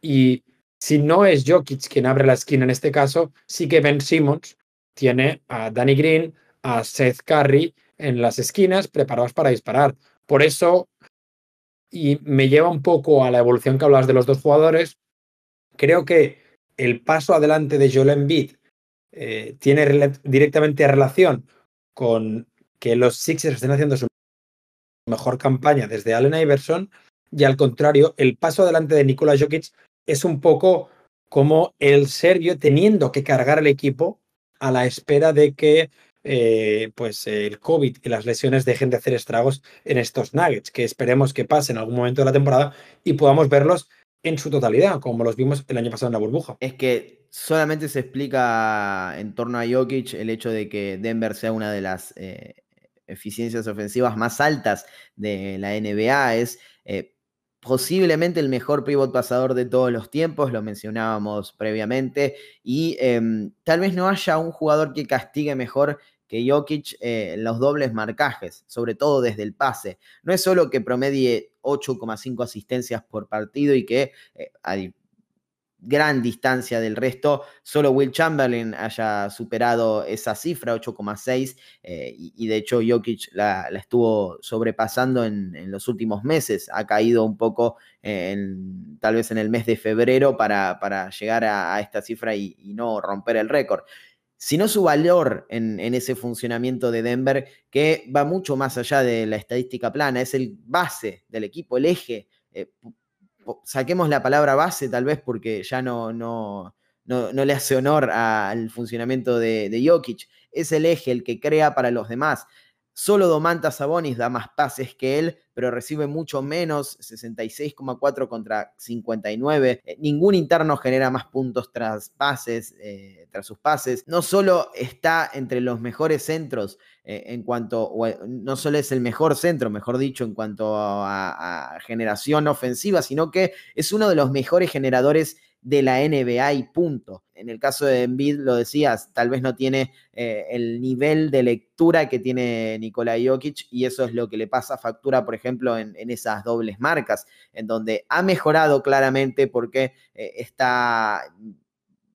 y si no es Jokic quien abre la esquina en este caso, sí que Ben Simmons tiene a Danny Green, a Seth Curry en las esquinas preparados para disparar. Por eso y me lleva un poco a la evolución que hablabas de los dos jugadores. Creo que el paso adelante de Joel Embiid eh, tiene directamente relación con que los Sixers estén haciendo su mejor campaña desde Allen Iverson y al contrario, el paso adelante de Nikola Jokic es un poco como el serbio teniendo que cargar el equipo a la espera de que eh, pues el COVID y las lesiones dejen de hacer estragos en estos Nuggets, que esperemos que pase en algún momento de la temporada y podamos verlos en su totalidad, como los vimos el año pasado en la burbuja. Es que solamente se explica en torno a Jokic el hecho de que Denver sea una de las eh, eficiencias ofensivas más altas de la NBA. Es eh, posiblemente el mejor pivot pasador de todos los tiempos, lo mencionábamos previamente, y em, tal vez no haya un jugador que castigue mejor que Jokic eh, los dobles marcajes, sobre todo desde el pase. No es solo que promedie 8,5 asistencias por partido y que eh, a gran distancia del resto, solo Will Chamberlain haya superado esa cifra, 8,6, eh, y, de hecho Jokic la, estuvo sobrepasando en, los últimos meses, ha caído un poco en, tal vez en el mes de febrero para llegar a, esta cifra y no romper el récord sino su valor en, ese funcionamiento de Denver, que va mucho más allá de la estadística plana, es el base del equipo, el eje. Eh, saquemos la palabra base tal vez porque ya no, no, no, le hace honor al funcionamiento de, de Jokic, es el eje, el que crea para los demás. Solo Domantas Sabonis da más pases que él, pero recibe mucho menos, 66,4 contra 59. Eh, ningún interno genera más puntos tras pases, eh, tras sus pases. No solo está entre los mejores centros eh, en cuanto, no solo es el mejor centro, mejor dicho, en cuanto a, a generación ofensiva, sino que es uno de los mejores generadores de la NBA y punto. En el caso de Embiid, lo decías, tal vez no tiene eh, el nivel de lectura que tiene Nikola Jokic y eso es lo que le pasa factura, por ejemplo, en, esas dobles marcas, en donde ha mejorado claramente porque eh, está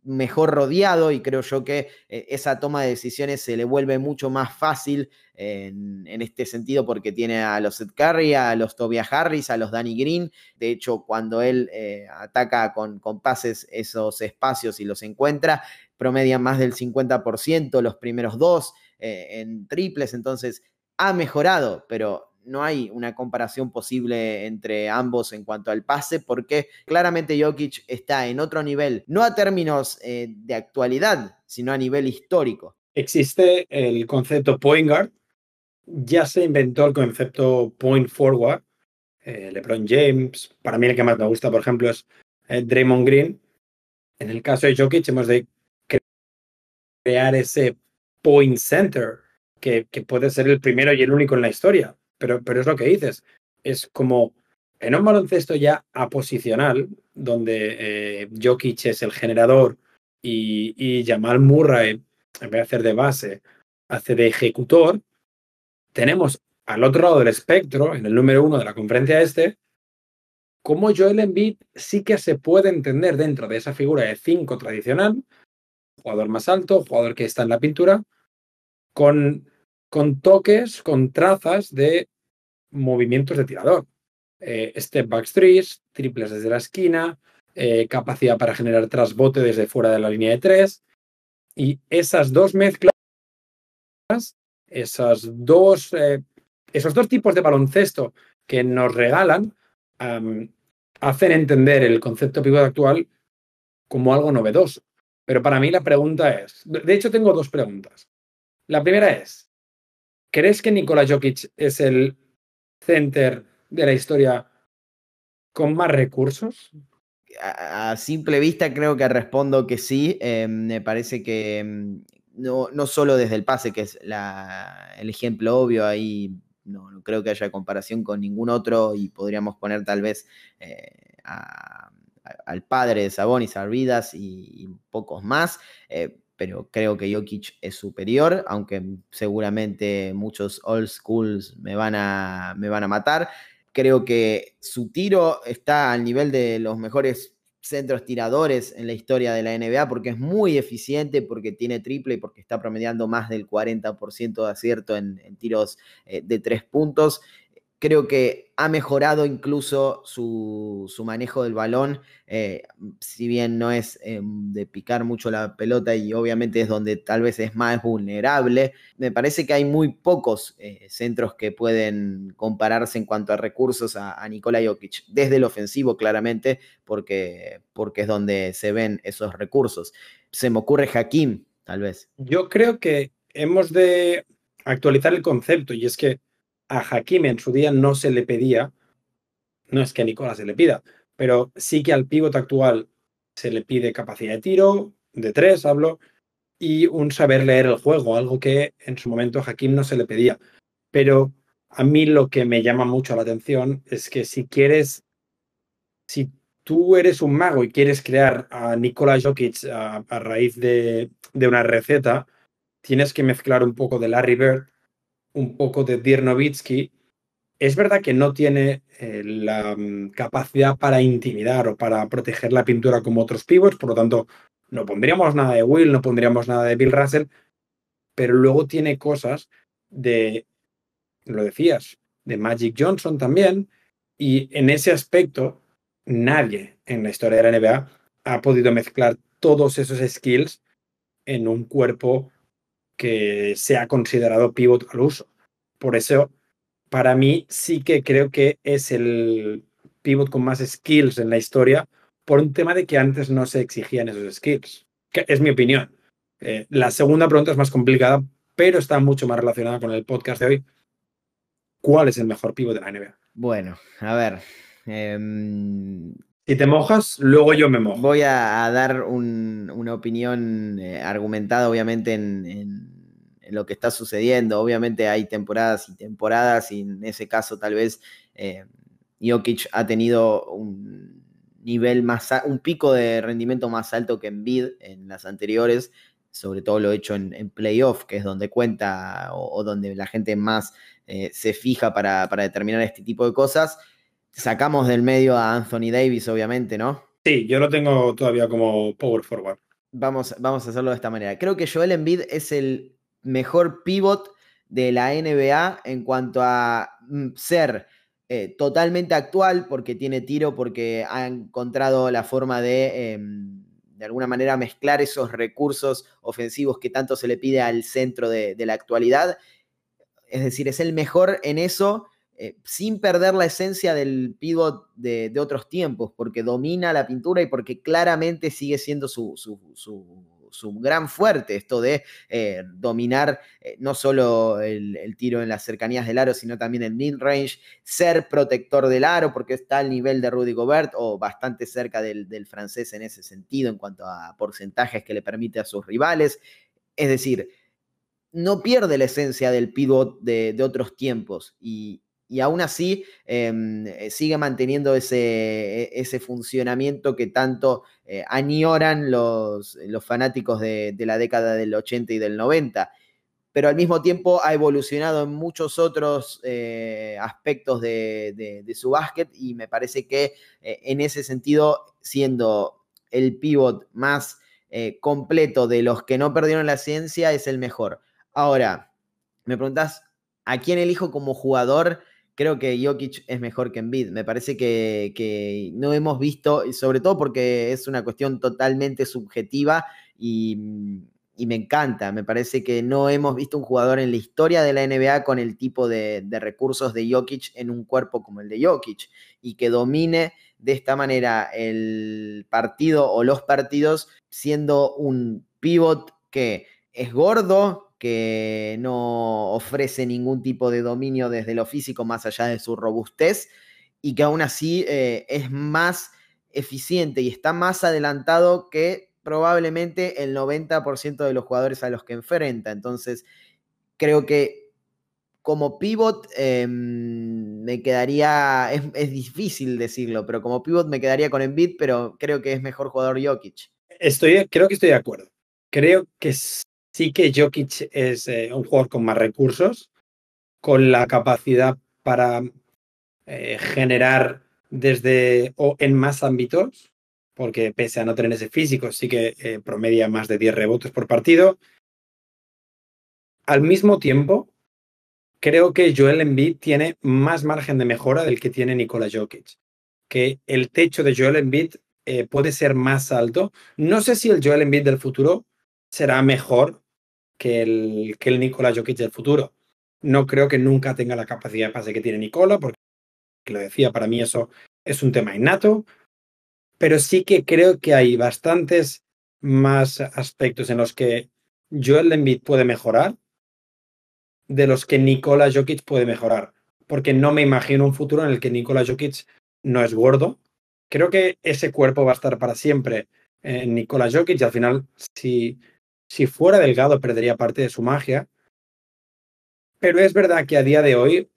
mejor rodeado y creo yo que eh, esa toma de decisiones se le vuelve mucho más fácil en, este sentido porque tiene a los Ed Curry, a los Tobias Harris, a los Danny Green. De hecho, cuando él eh, ataca con, con, pases esos espacios y los encuentra, promedian más del 50% los primeros dos eh, en triples, entonces ha mejorado, pero no hay una comparación posible entre ambos en cuanto al pase, porque claramente Jokic está en otro nivel, no a términos eh, de actualidad, sino a nivel histórico. Existe el concepto point guard, ya se inventó el concepto point forward. Eh, LeBron James, para mí el que más me gusta, por ejemplo, es eh, Draymond Green. En el caso de Jokic, hemos de crear ese point center que, que puede ser el primero y el único en la historia pero, pero es lo que dices. Es como en un baloncesto ya aposicional, donde eh, Jokic es el generador y, y Jamal Murray, en vez de hacer de base, hace de ejecutor, tenemos al otro lado del espectro, en el número uno de la conferencia este, como Joel Embiid sí que se puede entender dentro de esa figura de cinco tradicional, jugador más alto, jugador que está en la pintura, con con toques, con trazas de movimientos de tirador. Eh, step back threes, triples desde la esquina, eh, capacidad para generar trasbote desde fuera de la línea de tres. Y esas dos mezclas, esas dos, eh, esos dos tipos de baloncesto que nos regalan, hacen entender el concepto pivot actual como algo novedoso. Pero para mí la pregunta es, de hecho tengo dos preguntas. La primera es, ¿Crees que Nikola Jokic es el center de la historia con más recursos? A, simple vista creo que respondo que sí. Em, me parece que em, no, no, solo desde el pase, que es el ejemplo obvio, ahí no, creo que haya comparación con ningún otro y podríamos poner tal vez eh, al padre de Sabonis, Arvidas y, y pocos más. Eh, pero creo que Jokic es superior, aunque seguramente muchos old schools me van a, me van a matar. Creo que su tiro está al nivel de los mejores centros tiradores en la historia de la NBA porque es muy eficiente, porque tiene triple y porque está promediando más del 40% de acierto en, tiros eh, de tres puntos. Creo que ha mejorado incluso su, manejo del balón, eh, si bien no es eh, de picar mucho la pelota y obviamente es donde tal vez es más vulnerable. Me parece que hay muy pocos eh, centros que pueden compararse en cuanto a recursos a, a Nikola Jokic, desde el ofensivo claramente, porque, porque es donde se ven esos recursos. Se me ocurre Hakim, tal vez. Yo creo que hemos de actualizar el concepto y es que a Hakim en su día no se le pedía, no es que a Nicolás se le pida, pero sí que al pívot actual se le pide capacidad de tiro, de tres hablo, y un saber leer el juego, algo que en su momento a Hakim no se le pedía. Pero a mí lo que me llama mucho la atención es que si quieres, si tú eres un mago y quieres crear a Nikola Jokic a, raíz de, de, una receta, tienes que mezclar un poco de Larry Bird un poco de Dirk Es verdad que no tiene eh, la mm, capacidad para intimidar o para proteger la pintura como otros pivots, por lo tanto, no pondríamos nada de Will, no pondríamos nada de Bill Russell, pero luego tiene cosas de, lo decías, de Magic Johnson también, y en ese aspecto, nadie en la historia de la NBA ha podido mezclar todos esos skills en un cuerpo que sea considerado pivot al uso. Por eso, para mí sí que creo que es el pivot con más skills en la historia por un tema de que antes no se exigían esos skills. Que es mi opinión. Eh, la segunda pregunta es más complicada, pero está mucho más relacionada con el podcast de hoy. ¿Cuál es el mejor pivot de la NBA? Bueno, a ver. Em, si te mojas, luego yo me mojo. Voy a, dar una opinión eh, argumentada, obviamente, en, lo que está sucediendo. Obviamente hay temporadas y temporadas, y en ese caso, tal vez eh, Jokic ha tenido un nivel más, un pico de rendimiento más alto que en Bid en las anteriores, sobre todo lo hecho en, playoff, que es donde cuenta o, donde la gente más eh, se fija para determinar este tipo de cosas Sacamos del medio a Anthony Davis, obviamente, ¿no? Sí, yo lo tengo todavía como power forward. Vamos, vamos a hacerlo de esta manera. Creo que Joel Embiid es el mejor pivot de la NBA en cuanto a mm, ser eh, totalmente actual, porque tiene tiro, porque ha encontrado la forma de, em, de alguna manera, mezclar esos recursos ofensivos que tanto se le pide al centro de, de la actualidad. Es decir, es el mejor en eso eh, sin perder la esencia del pivot de, otros tiempos, porque domina la pintura y porque claramente sigue siendo su, gran fuerte, esto de eh, dominar eh, no solo el, tiro en las cercanías del aro, sino también el mid-range, ser protector del aro, porque está al nivel de Rudy Gobert o bastante cerca del, francés en ese sentido, en cuanto a porcentajes que le permite a sus rivales. Es decir, no pierde la esencia del pivot de, de otros tiempos y, y aún así em, eh, sigue manteniendo ese, e, ese, funcionamiento que tanto eh, los, los fanáticos de, la década del 80 y del 90. Pero al mismo tiempo ha evolucionado en muchos otros eh, aspectos de, su básquet y me parece que en ese sentido, siendo el pivot más completo de los que no perdieron la ciencia, es el mejor. Ahora, me preguntas, ¿a quién elijo como jugador? Creo que Jokic es mejor que Embiid. Me parece que, no hemos visto, sobre todo porque es una cuestión totalmente subjetiva y, me encanta. Me parece que no hemos visto un jugador en la historia de la NBA con el tipo de, recursos de Jokic en un cuerpo como el de Jokic y que domine de esta manera el partido o los partidos siendo un pivot que es gordo, que no ofrece ningún tipo de dominio desde lo físico más allá de su robustez y que aún así eh, es más eficiente y está más adelantado que probablemente el 90% de los jugadores a los que enfrenta. Entonces, creo que como pivot em, me quedaría, es, difícil decirlo, pero como pivot me quedaría con Embiid, pero creo que es mejor jugador Jokic. Estoy, creo que estoy de acuerdo. Creo que Sí que Jokic es eh, un jugador con más recursos, con la capacidad para eh, generar desde o en más ámbitos, porque pese a no tener ese físico, sí que eh, promedia más de 10 rebotes por partido. Al mismo tiempo, creo que Joel Embiid tiene más margen de mejora del que tiene Nikola Jokic. Que el techo de Joel Embiid puede ser más alto. No sé si el Joel Embiid del futuro será mejor que el, que el Jokic del futuro. No creo que nunca tenga la capacidad de pase que tiene Nikola, porque lo decía, para mí eso es un tema innato. Pero sí que creo que hay bastantes más aspectos en los que Joel Embiid puede mejorar de los que Nikola Jokic puede mejorar. Porque no me imagino un futuro en el que Nikola Jokic no es gordo. Creo que ese cuerpo va a estar para siempre en Nikola Jokic y al final, si, si fuera delgado, perdería parte de su magia. Pero es verdad que a día de hoy,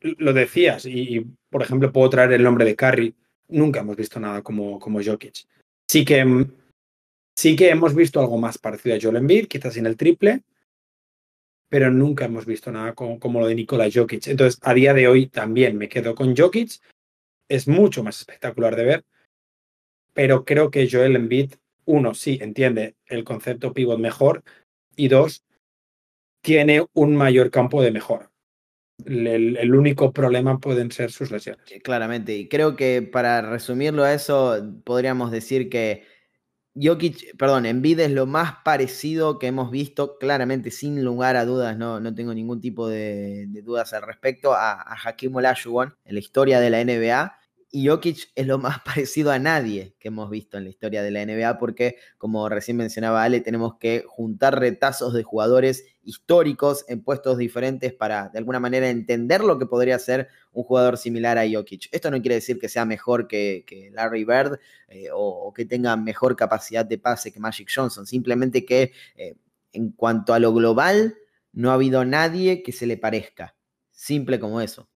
lo decías, y, por ejemplo puedo traer el nombre de Curry, nunca hemos visto nada como, como Jokic. Sí que, sí que hemos visto algo más parecido a Joel Embiid, quizás en el triple, pero nunca hemos visto nada como, lo de Nikola Jokic. Entonces, a día de hoy también me quedo con Jokic. Es mucho más espectacular de ver, pero creo que Joel Embiid, uno, sí, entiende el concepto pivot mejor, y dos, tiene un mayor campo de mejora. El, único problema pueden ser sus lesiones. Claramente, y creo que para resumirlo a eso, podríamos decir que Jokic, perdón, es lo más parecido que hemos visto, claramente, sin lugar a dudas, no, no tengo ningún tipo de, dudas al respecto, a, a Hakim Olajuwon en la historia de la NBA y Jokic es lo más parecido a nadie que hemos visto en la historia de la NBA porque, como recién mencionaba Ale, tenemos que juntar retazos de jugadores históricos en puestos diferentes para, de alguna manera, entender lo que podría ser un jugador similar a Jokic. Esto no quiere decir que sea mejor que, Larry Bird eh, o, que tenga mejor capacidad de pase que Magic Johnson, simplemente que eh, en cuanto a lo global, no ha habido nadie que se le parezca. Simple como eso.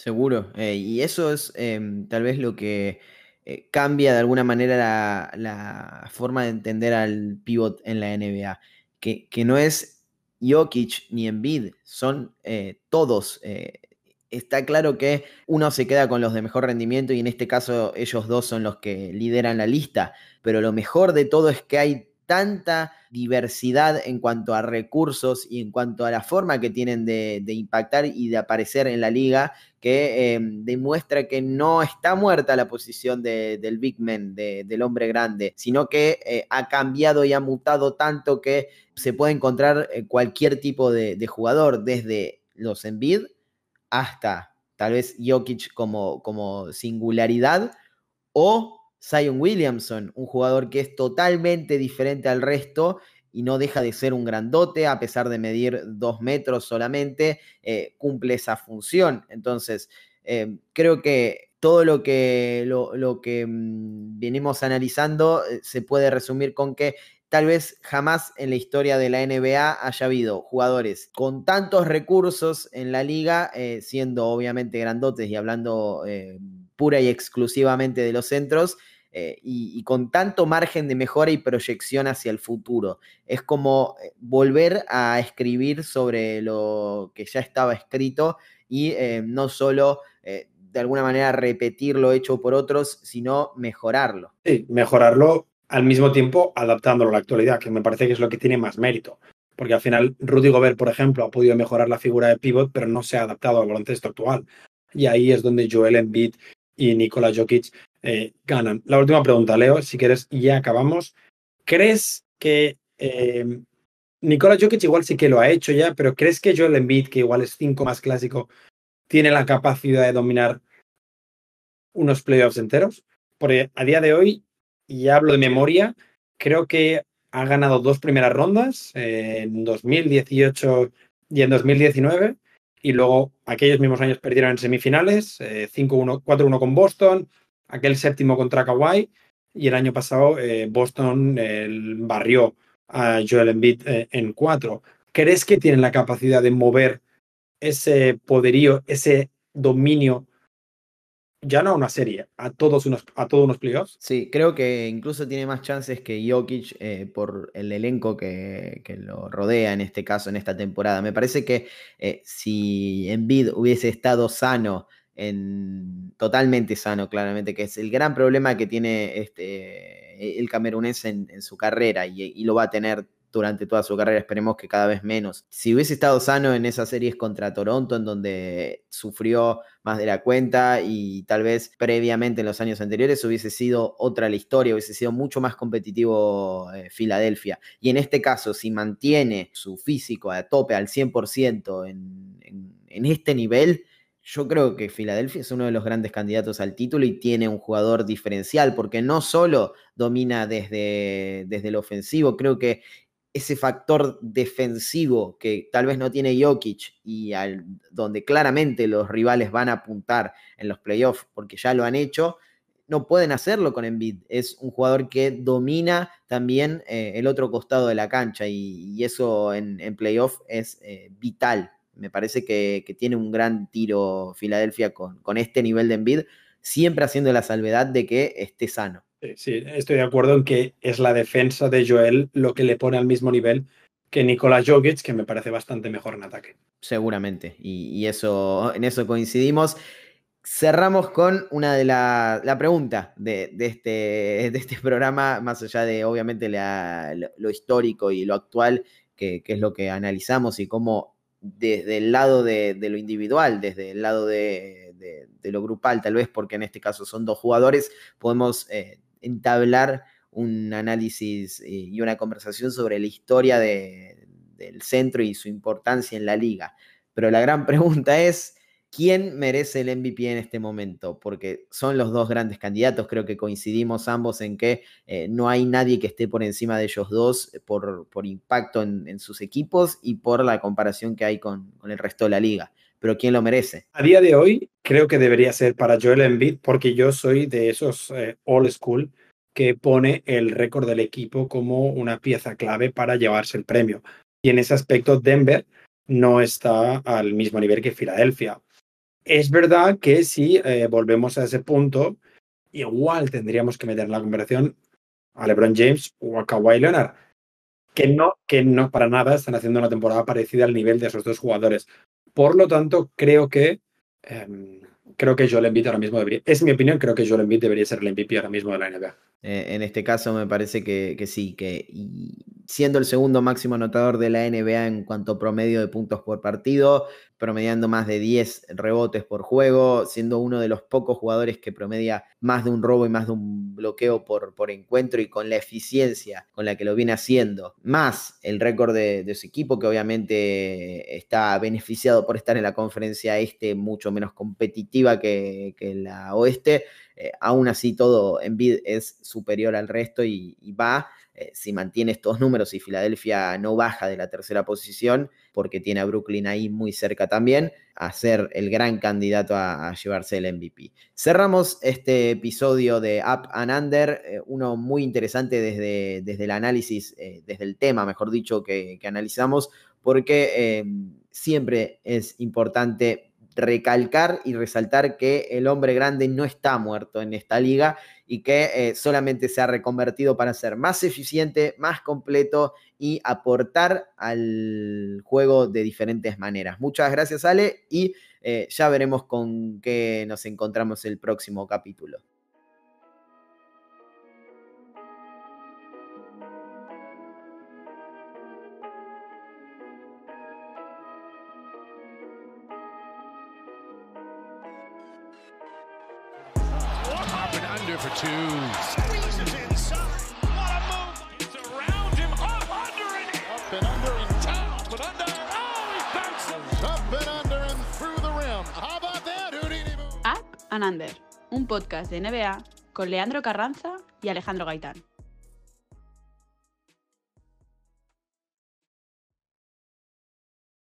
Seguro. Eh, y eso es em, tal vez lo que eh, cambia de alguna manera la, forma de entender al pivot en la NBA. Que, que no es Jokic ni Embiid, son eh, todos. está claro que uno se queda con los de mejor rendimiento y en este caso ellos dos son los que lideran la lista. Pero lo mejor de todo es que hay tanta diversidad en cuanto a recursos y en cuanto a la forma que tienen de, impactar y de aparecer en la liga, que em, demuestra que no está muerta la posición del big man, del hombre grande, sino que eh, ha cambiado y ha mutado tanto que se puede encontrar eh, cualquier tipo de, jugador, desde los Envid hasta tal vez Jokic como, como singularidad o Zion Williamson, un jugador que es totalmente diferente al resto y no deja de ser un grandote, a pesar de medir dos metros solamente, eh, cumple esa función. Entonces, eh, creo que todo lo que, lo, que mm, venimos analizando eh, se puede resumir con que tal vez jamás en la historia de la NBA haya habido jugadores con tantos recursos en la liga, siendo obviamente grandotes y hablando pura y exclusivamente de los centros, eh, y, con tanto margen de mejora y proyección hacia el futuro. Es como volver a escribir sobre lo que ya estaba escrito y no solo de alguna manera repetir lo hecho por otros, sino mejorarlo. Sí, mejorarlo al mismo tiempo adaptándolo a la actualidad, que me parece que es lo que tiene más mérito. Porque al final Rudy Gobert, por ejemplo, ha podido mejorar la figura de pivot, pero no se ha adaptado al baloncesto actual. Y ahí es donde Joel Embiid y Nikola Jokic eh, ganan. La última pregunta, Leo, si quieres, ya acabamos. ¿Crees que eh, Nikola Jokic igual sí que lo ha hecho ya, pero ¿crees que Joel Embiid, que igual es cinco más clásico, tiene la capacidad de dominar unos playoffs enteros? Porque a día de hoy y hablo de memoria, creo que ha ganado dos primeras rondas en 2018 y en 2019. Y luego aquellos mismos años perdieron en semifinales, 5-1, eh, 4-1 con Boston, aquel séptimo contra Kawhi. Y el año pasado eh, Boston barrió a Joel Embiid eh, en cuatro. ¿Crees que tienen la capacidad de mover ese poderío, ese dominio ya no a una serie, a todos unos, a todos unos playoffs. Sí, creo que incluso tiene más chances que Jokic eh, por el elenco que, lo rodea en este caso, en esta temporada. Me parece que eh, si Embiid hubiese estado sano, en, totalmente sano, claramente, que es el gran problema que tiene este, el camerunés en, su carrera y lo va a tener durante toda su carrera, esperemos que cada vez menos. Si hubiese estado sano en esas series contra Toronto, en donde sufrió más de la cuenta y tal vez previamente en los años anteriores hubiese sido otra la historia, hubiese sido mucho más competitivo eh, Filadelfia. Y en este caso, si mantiene su físico a tope al 100% en, en este nivel, yo creo que Filadelfia es uno de los grandes candidatos al título y tiene un jugador diferencial, porque no solo domina desde, desde el ofensivo, creo que ese factor defensivo que tal vez no tiene Jokic y al, donde claramente los rivales van a apuntar en los playoffs porque ya lo han hecho, no pueden hacerlo con Embiid. Es un jugador que domina también eh, el otro costado de la cancha y, eso en, en playoff es eh, vital. Me parece que, tiene un gran tiro Filadelfia con, con este nivel de Embiid, siempre haciendo la salvedad de que esté sano. Sí, estoy de acuerdo en que es la defensa de Joel lo que le pone al mismo nivel que Nikola Jokic, que me parece bastante mejor en ataque. Seguramente, y, eso, en eso coincidimos. Cerramos con una de la, la pregunta de, este, de este programa, más allá de obviamente lo, histórico y lo actual, que, es lo que analizamos y cómo desde el lado de, lo individual, desde el lado de, lo grupal, tal vez porque en este caso son dos jugadores, podemos eh, entablar un análisis eh, y una conversación sobre la historia del centro y su importancia en la liga. Pero la gran pregunta es, ¿quién merece el MVP en este momento? Porque son los dos grandes candidatos, creo que coincidimos ambos en que eh, no hay nadie que esté por encima de ellos dos eh, por, por impacto en, sus equipos y por la comparación que hay con, el resto de la liga pero ¿quién lo merece? A día de hoy creo que debería ser para Joel Embiid porque yo soy de esos all old school que pone el récord del equipo como una pieza clave para llevarse el premio. Y en ese aspecto Denver no está al mismo nivel que Filadelfia. Es verdad que si eh, volvemos a ese punto, igual tendríamos que meter en la conversación a LeBron James o a Kawhi Leonard, que no, que no para nada están haciendo una temporada parecida al nivel de esos dos jugadores. Por lo tanto, creo que em, creo que Joel Embiid ahora mismo debería, es mi opinión, creo que Joel Embiid debería ser el MVP ahora mismo de la NBA. Eh, en este caso me parece que, sí, que siendo el segundo máximo anotador de la NBA en cuanto a promedio de puntos por partido, promediando más de 10 rebotes por juego, siendo uno de los pocos jugadores que promedia más de un robo y más de un bloqueo por, por encuentro y con la eficiencia con la que lo viene haciendo, más el récord de, su equipo que obviamente está beneficiado por estar en la conferencia este mucho menos competitiva que, que la oeste, eh, aún así todo Embiid es superior al resto y, va, eh, si mantiene estos números y Filadelfia no baja de la tercera posición, porque tiene a Brooklyn ahí muy cerca también, a ser el gran candidato a, llevarse el MVP. Cerramos este episodio de Up and Under, eh, uno muy interesante desde, desde el análisis, eh, desde el tema, mejor dicho, que, analizamos, porque siempre es importante recalcar y resaltar que el hombre grande no está muerto en esta liga y que eh, solamente se ha reconvertido para ser más eficiente, más completo y aportar al juego de diferentes maneras. Muchas gracias Ale y eh, ya veremos con qué nos encontramos el próximo capítulo. Under. Un podcast de NBA con Leandro Carranza y Alejandro Gaitán.